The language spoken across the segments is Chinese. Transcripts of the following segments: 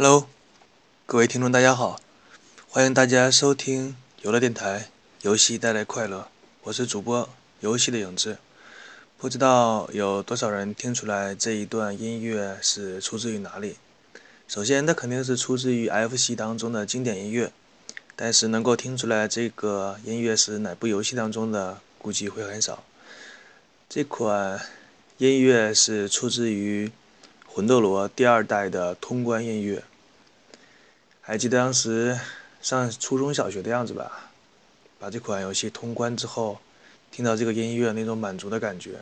Hello，各位听众，大家好，欢迎大家收听游乐电台，游戏带来快乐，我是主播游戏的影子。不知道有多少人听出来这一段音乐是出自于哪里？首先，它肯定是出自于 FC 当中的经典音乐，但是能够听出来这个音乐是哪部游戏当中的，估计会很少。这款音乐是出自于《魂斗罗》第二代的通关音乐。还记得当时上初中小学的样子吧？把这款游戏通关之后，听到这个音乐那种满足的感觉，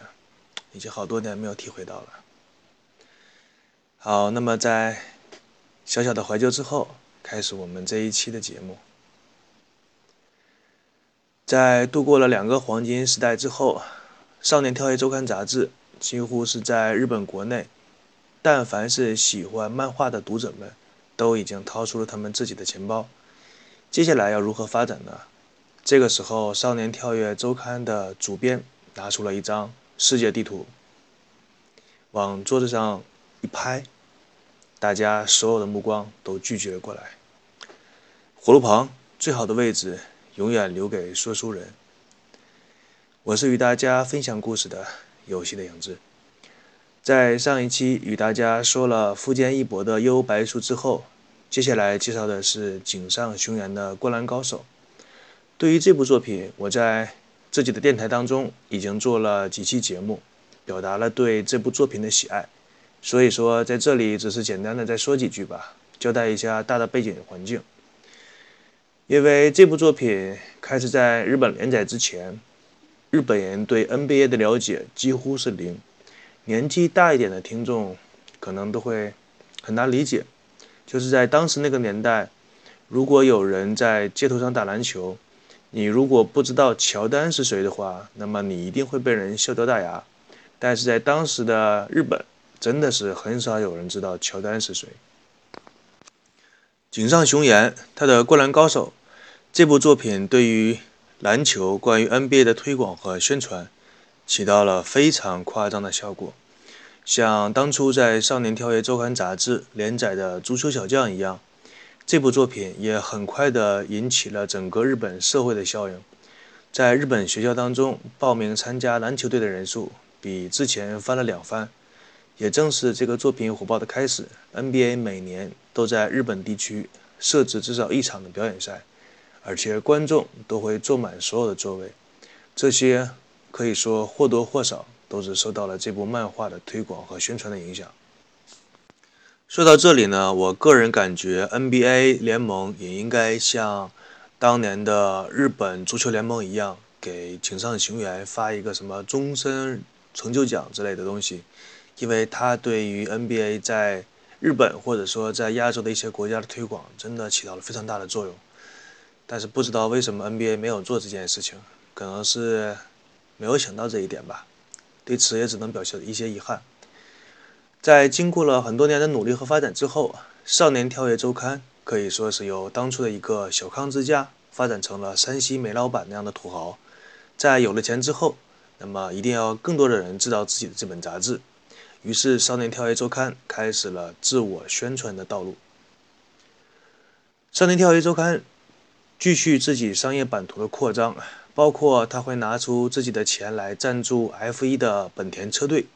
已经好多年没有体会到了。好，那么在小小的怀旧之后，开始我们这一期的节目。在度过了两个黄金时代之后，《少年跳跃周刊》杂志几乎是在日本国内，但凡是喜欢漫画的读者们。都已经掏出了他们自己的钱包，接下来要如何发展呢？这个时候，《少年跳跃周刊》的主编拿出了一张世界地图，往桌子上一拍，大家所有的目光都聚集了过来。火炉旁最好的位置永远留给说书人。我是与大家分享故事的游戏的影子。在上一期与大家说了富坚义博的《幽白书》之后，接下来介绍的是井上雄彦的《灌篮高手》。对于这部作品，我在自己的电台当中已经做了几期节目，表达了对这部作品的喜爱。所以说，在这里只是简单的再说几句吧，交代一下大的背景环境。因为这部作品开始在日本连载之前，日本人对 NBA 的了解几乎是零。年纪大一点的听众可能都会很难理解，就是在当时那个年代，如果有人在街头上打篮球，你如果不知道乔丹是谁的话，那么你一定会被人笑掉大牙。但是在当时的日本，真的是很少有人知道乔丹是谁。井上雄彦他的《灌篮高手》这部作品对于篮球、关于 NBA 的推广和宣传。起到了非常夸张的效果，像当初在《少年跳跃周刊》杂志连载的《足球小将》一样，这部作品也很快的引起了整个日本社会的效应。在日本学校当中，报名参加篮球队的人数比之前翻了两番。也正是这个作品火爆的开始，NBA 每年都在日本地区设置至少一场的表演赛，而且观众都会坐满所有的座位。这些。可以说或多或少都是受到了这部漫画的推广和宣传的影响。说到这里呢，我个人感觉 NBA 联盟也应该像当年的日本足球联盟一样，给井上雄彦发一个什么终身成就奖之类的东西，因为他对于 NBA 在日本或者说在亚洲的一些国家的推广真的起到了非常大的作用。但是不知道为什么 NBA 没有做这件事情，可能是。没有想到这一点吧，对此也只能表示一些遗憾。在经过了很多年的努力和发展之后，《少年跳跃周刊》可以说是由当初的一个小康之家发展成了山西煤老板那样的土豪。在有了钱之后，那么一定要更多的人知道自己的这本杂志。于是，《少年跳跃周刊》开始了自我宣传的道路。《少年跳跃周刊》继续自己商业版图的扩张。包括他会拿出自己的钱来赞助 F1 的本田车队，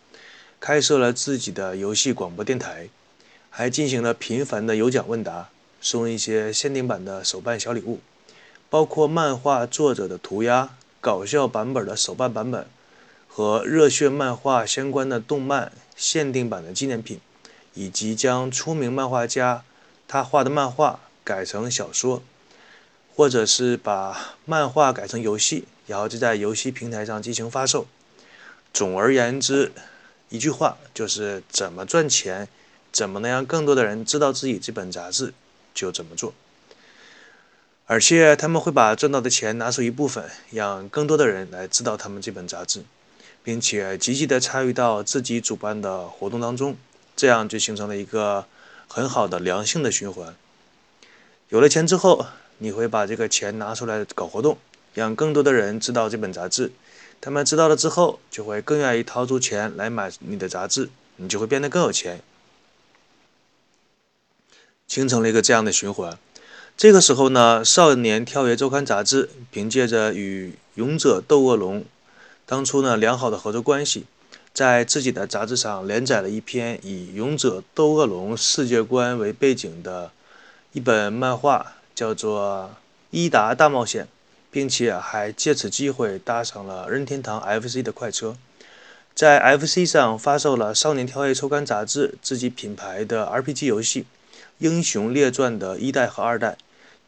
开设了自己的游戏广播电台，还进行了频繁的有奖问答，送一些限定版的手办小礼物，包括漫画作者的涂鸦、搞笑版本的手办版本和热血漫画相关的动漫限定版的纪念品，以及将出名漫画家他画的漫画改成小说。或者是把漫画改成游戏，然后就在游戏平台上进行发售。总而言之，一句话就是怎么赚钱，怎么能让更多的人知道自己这本杂志，就怎么做。而且他们会把赚到的钱拿出一部分，让更多的人来知道他们这本杂志，并且积极的参与到自己主办的活动当中，这样就形成了一个很好的良性的循环。有了钱之后。你会把这个钱拿出来搞活动，让更多的人知道这本杂志。他们知道了之后，就会更愿意掏出钱来买你的杂志，你就会变得更有钱。形成了一个这样的循环。这个时候呢，《少年跳跃周刊》杂志凭借着与勇者斗恶龙当初呢良好的合作关系，在自己的杂志上连载了一篇以勇者斗恶龙世界观为背景的一本漫画，叫做《伊达大冒险》，并且还借此机会搭上了任天堂 FC 的快车，在 FC 上发售了《少年跳跃周刊》杂志自己品牌的 RPG 游戏《英雄列传》的一代和二代。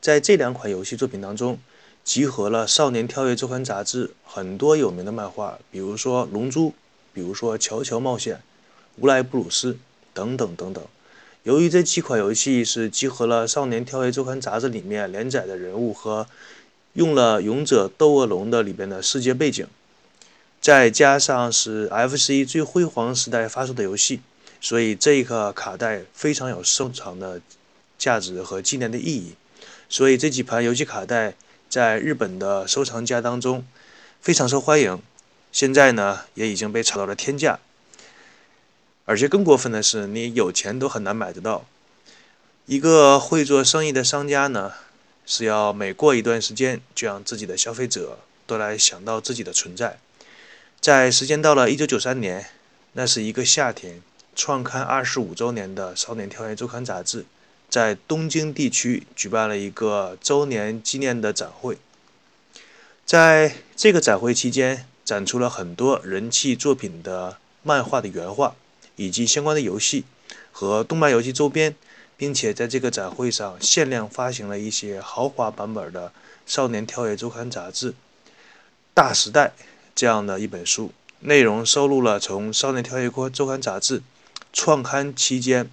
在这两款游戏作品当中，集合了《少年跳跃》周刊杂志很多有名的漫画，比如说《龙珠》，比如说《乔乔冒险》、《无赖布鲁斯》等等等等。由于这几款游戏是集合了《少年跳跃》周刊杂志里面连载的人物和用了《勇者斗恶龙》的里边的世界背景，再加上是 FC 最辉煌时代发售的游戏，所以这一个卡带非常有收藏的价值和纪念的意义。所以这几盘游戏卡带在日本的收藏家当中非常受欢迎，现在呢也已经被炒到了天价。而且更过分的是，你有钱都很难买得到。一个会做生意的商家呢，是要每过一段时间就让自己的消费者都来想到自己的存在。在时间到了1993年，那是一个夏天，创刊二十五周年的《少年跳跃周刊》杂志。在东京地区举办了一个周年纪念的展会，在这个展会期间，展出了很多人气作品的漫画的原画，以及相关的游戏和动漫游戏周边，并且在这个展会上限量发行了一些豪华版本的《少年跳跃周刊》杂志《大时代》这样的一本书，内容收录了从《少年跳跃周刊》杂志创刊期间。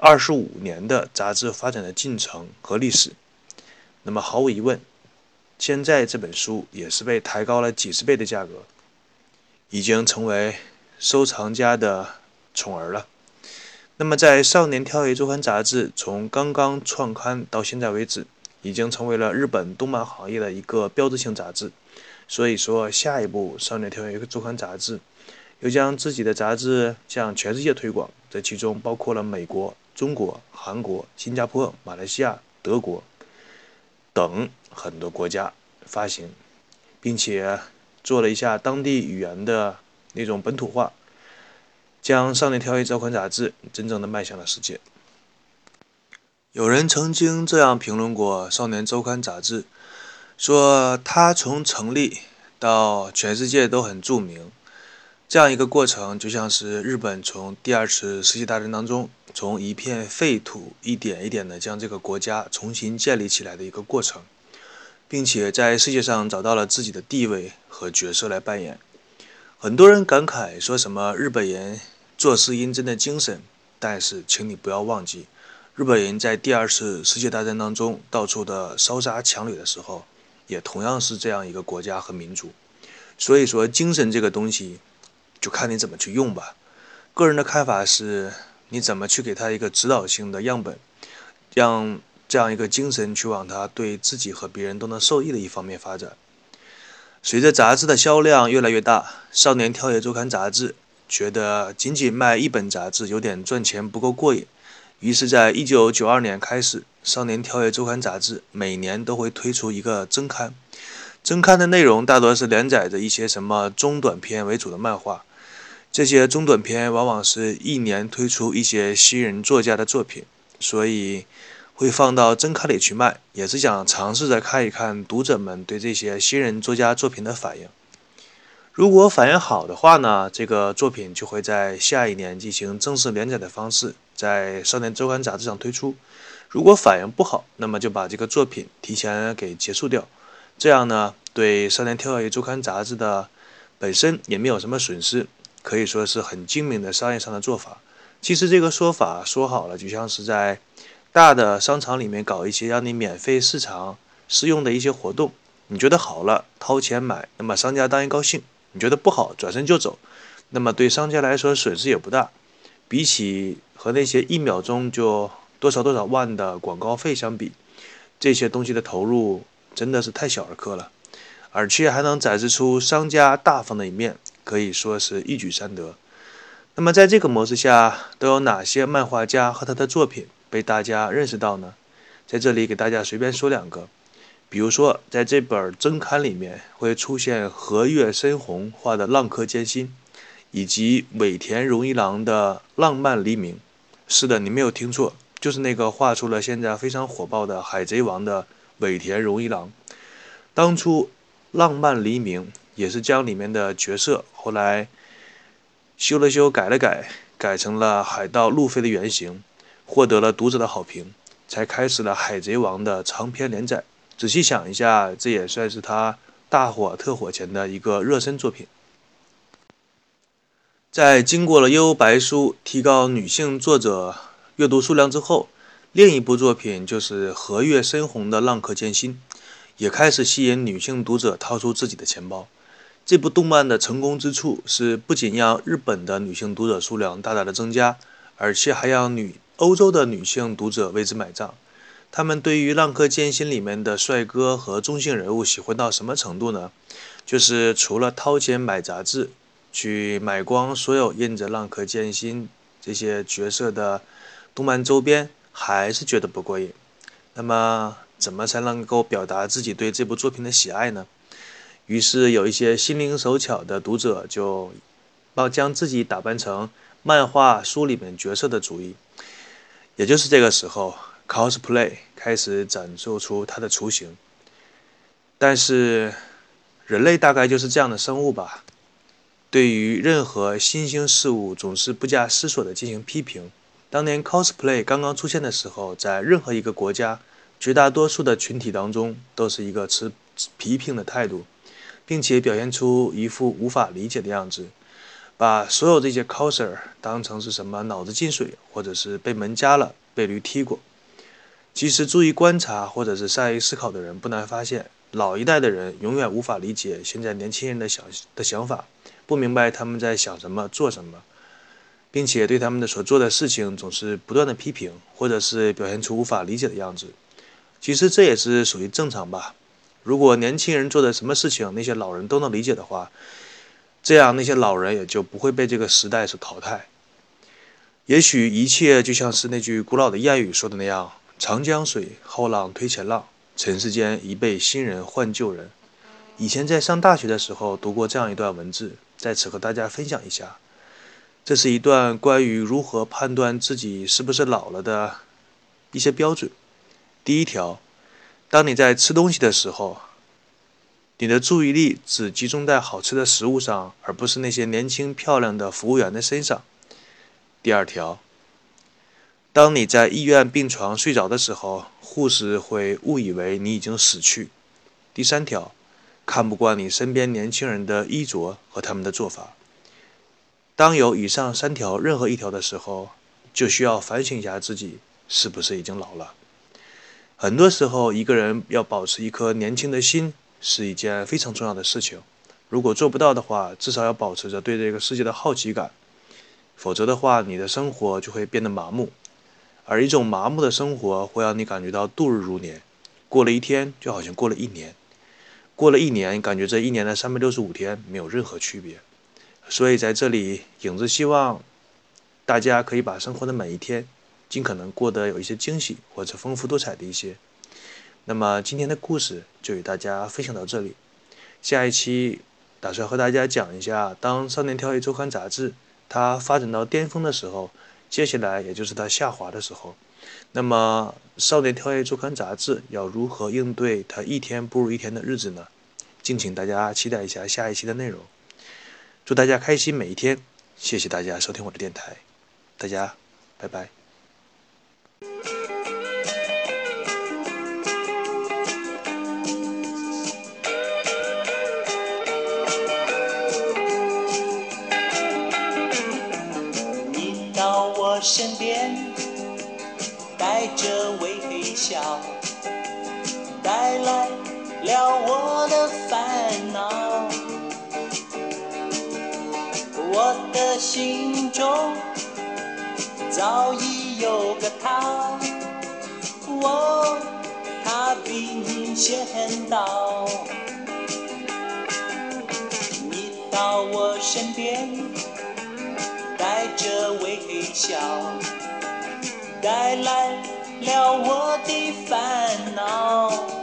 二十五年的杂志发展的进程和历史，那么毫无疑问，现在这本书也是被抬高了几十倍的价格，已经成为收藏家的宠儿了。那么在《少年跳跃周刊》杂志从刚刚创刊到现在为止，已经成为了日本动漫行业的一个标志性杂志。所以说，下一步《少年跳跃周刊》杂志又将自己的杂志向全世界推广，这其中包括了美国。中国、韩国、新加坡、马来西亚、德国等很多国家发行，并且做了一下当地语言的那种本土化，将《少年挑一》这款杂志真正的迈向了世界。有人曾经这样评论过《少年周刊》杂志，说它从成立到全世界都很著名。这样一个过程，就像是日本从第二次世界大战当中，从一片废土一点一点的将这个国家重新建立起来的一个过程，并且在世界上找到了自己的地位和角色来扮演。很多人感慨说什么日本人做事认真的精神，但是请你不要忘记，日本人在第二次世界大战当中到处的烧杀抢掠的时候，也同样是这样一个国家和民族。所以说，精神这个东西。就看你怎么去用吧。个人的看法是，你怎么去给他一个指导性的样本，让这样一个精神去往他对自己和别人都能受益的一方面发展。随着杂志的销量越来越大，《少年跳跃周刊》杂志觉得仅仅卖一本杂志有点赚钱不够过瘾，于是，在一九九二年开始，《少年跳跃周刊》杂志每年都会推出一个增刊，增刊的内容大多是连载着一些什么中短篇为主的漫画。这些中短篇往往是一年推出一些新人作家的作品，所以会放到真刊里去卖，也是想尝试着看一看读者们对这些新人作家作品的反应。如果反应好的话呢，这个作品就会在下一年进行正式连载的方式，在《少年周刊》杂志上推出。如果反应不好，那么就把这个作品提前给结束掉。这样呢，对《少年跳跃周刊》杂志的本身也没有什么损失。可以说是很精明的商业上的做法。其实这个说法说好了，就像是在大的商场里面搞一些让你免费试尝试用的一些活动。你觉得好了，掏钱买，那么商家当然高兴；你觉得不好，转身就走，那么对商家来说损失也不大。比起和那些一秒钟就多少多少万的广告费相比，这些东西的投入真的是太小儿科了，而且还能展示出商家大方的一面。可以说是一举三得。那么，在这个模式下，都有哪些漫画家和他的作品被大家认识到呢？在这里给大家随便说两个，比如说在这本增刊里面会出现和月深红画的浪客剑心，以及尾田荣一郎的浪漫黎明。是的，你没有听错，就是那个画出了现在非常火爆的《海贼王》的尾田荣一郎。当初浪漫黎明也是将里面的角色后来修了修、改了改，改成了海盗路飞的原型。获得了读者的好评，才开始了《海贼王》的长篇连载。仔细想一下，这也算是他大火特火前的一个热身作品。在经过了《幽白书》提高女性作者阅读数量之后，另一部作品就是《和月深红的浪客剑心》，也开始吸引女性读者掏出自己的钱包。这部动漫的成功之处是，不仅让日本的女性读者数量大大的增加，而且还让女欧洲的女性读者为之买账，他们对于《浪客剑心》里面的帅哥和中性人物喜欢到什么程度呢？就是除了掏钱买杂志，去买光所有印着《浪客剑心》这些角色的动漫周边，还是觉得不过瘾。那么，怎么才能够表达自己对这部作品的喜爱呢？于是，有一些心灵手巧的读者就帮将自己打扮成漫画书里面角色的主意。也就是这个时候，cosplay 开始展示出它的雏形。但是，人类大概就是这样的生物吧，对于任何新兴事物总是不加思索地进行批评。当年 cosplay 刚刚出现的时候，在任何一个国家，绝大多数的群体当中都是一个持批评的态度，并且表现出一副无法理解的样子。把所有这些 coser 当成是什么脑子进水，或者是被门夹了、被驴踢过。其实注意观察或者是善于思考的人，不难发现，老一代的人永远无法理解现在年轻人的想的想法，不明白他们在想什么、做什么，并且对他们的所做的事情总是不断的批评，或者是表现出无法理解的样子。其实这也是属于正常吧。如果年轻人做的什么事情，那些老人都能理解的话。这样，那些老人也就不会被这个时代所淘汰。也许一切就像是那句古老的谚语说的那样：“长江水，后浪推前浪，尘世间一辈新人换旧人。”以前在上大学的时候读过这样一段文字，在此和大家分享一下。这是一段关于如何判断自己是不是老了的一些标准。第一条，当你在吃东西的时候。你的注意力只集中在好吃的食物上，而不是那些年轻漂亮的服务员的身上。第二条，当你在医院病床睡着的时候，护士会误以为你已经死去。第三条，看不惯你身边年轻人的衣着和他们的做法。当有以上三条任何一条的时候，就需要反省一下自己是不是已经老了。很多时候，一个人要保持一颗年轻的心。是一件非常重要的事情。如果做不到的话，至少要保持着对这个世界的好奇感，否则的话，你的生活就会变得麻木。而一种麻木的生活会让你感觉到度日如年，过了一天就好像过了一年，过了一年，感觉这一年的三百六十五天没有任何区别。所以在这里，影子希望大家可以把生活的每一天尽可能过得有一些惊喜，或者丰富多彩的一些。那么今天的故事就与大家分享到这里，下一期打算和大家讲一下，当《少年跳跃周刊》杂志它发展到巅峰的时候，接下来也就是它下滑的时候，那么《少年跳跃周刊》杂志要如何应对它一天不如一天的日子呢？敬请大家期待一下下一期的内容。祝大家开心每一天，谢谢大家收听我的电台，大家拜拜。身边带着微笑，带来了我的烦恼。我的心中早已有个他，我他比你先到。你到我身边。带着微笑，带来了我的烦恼。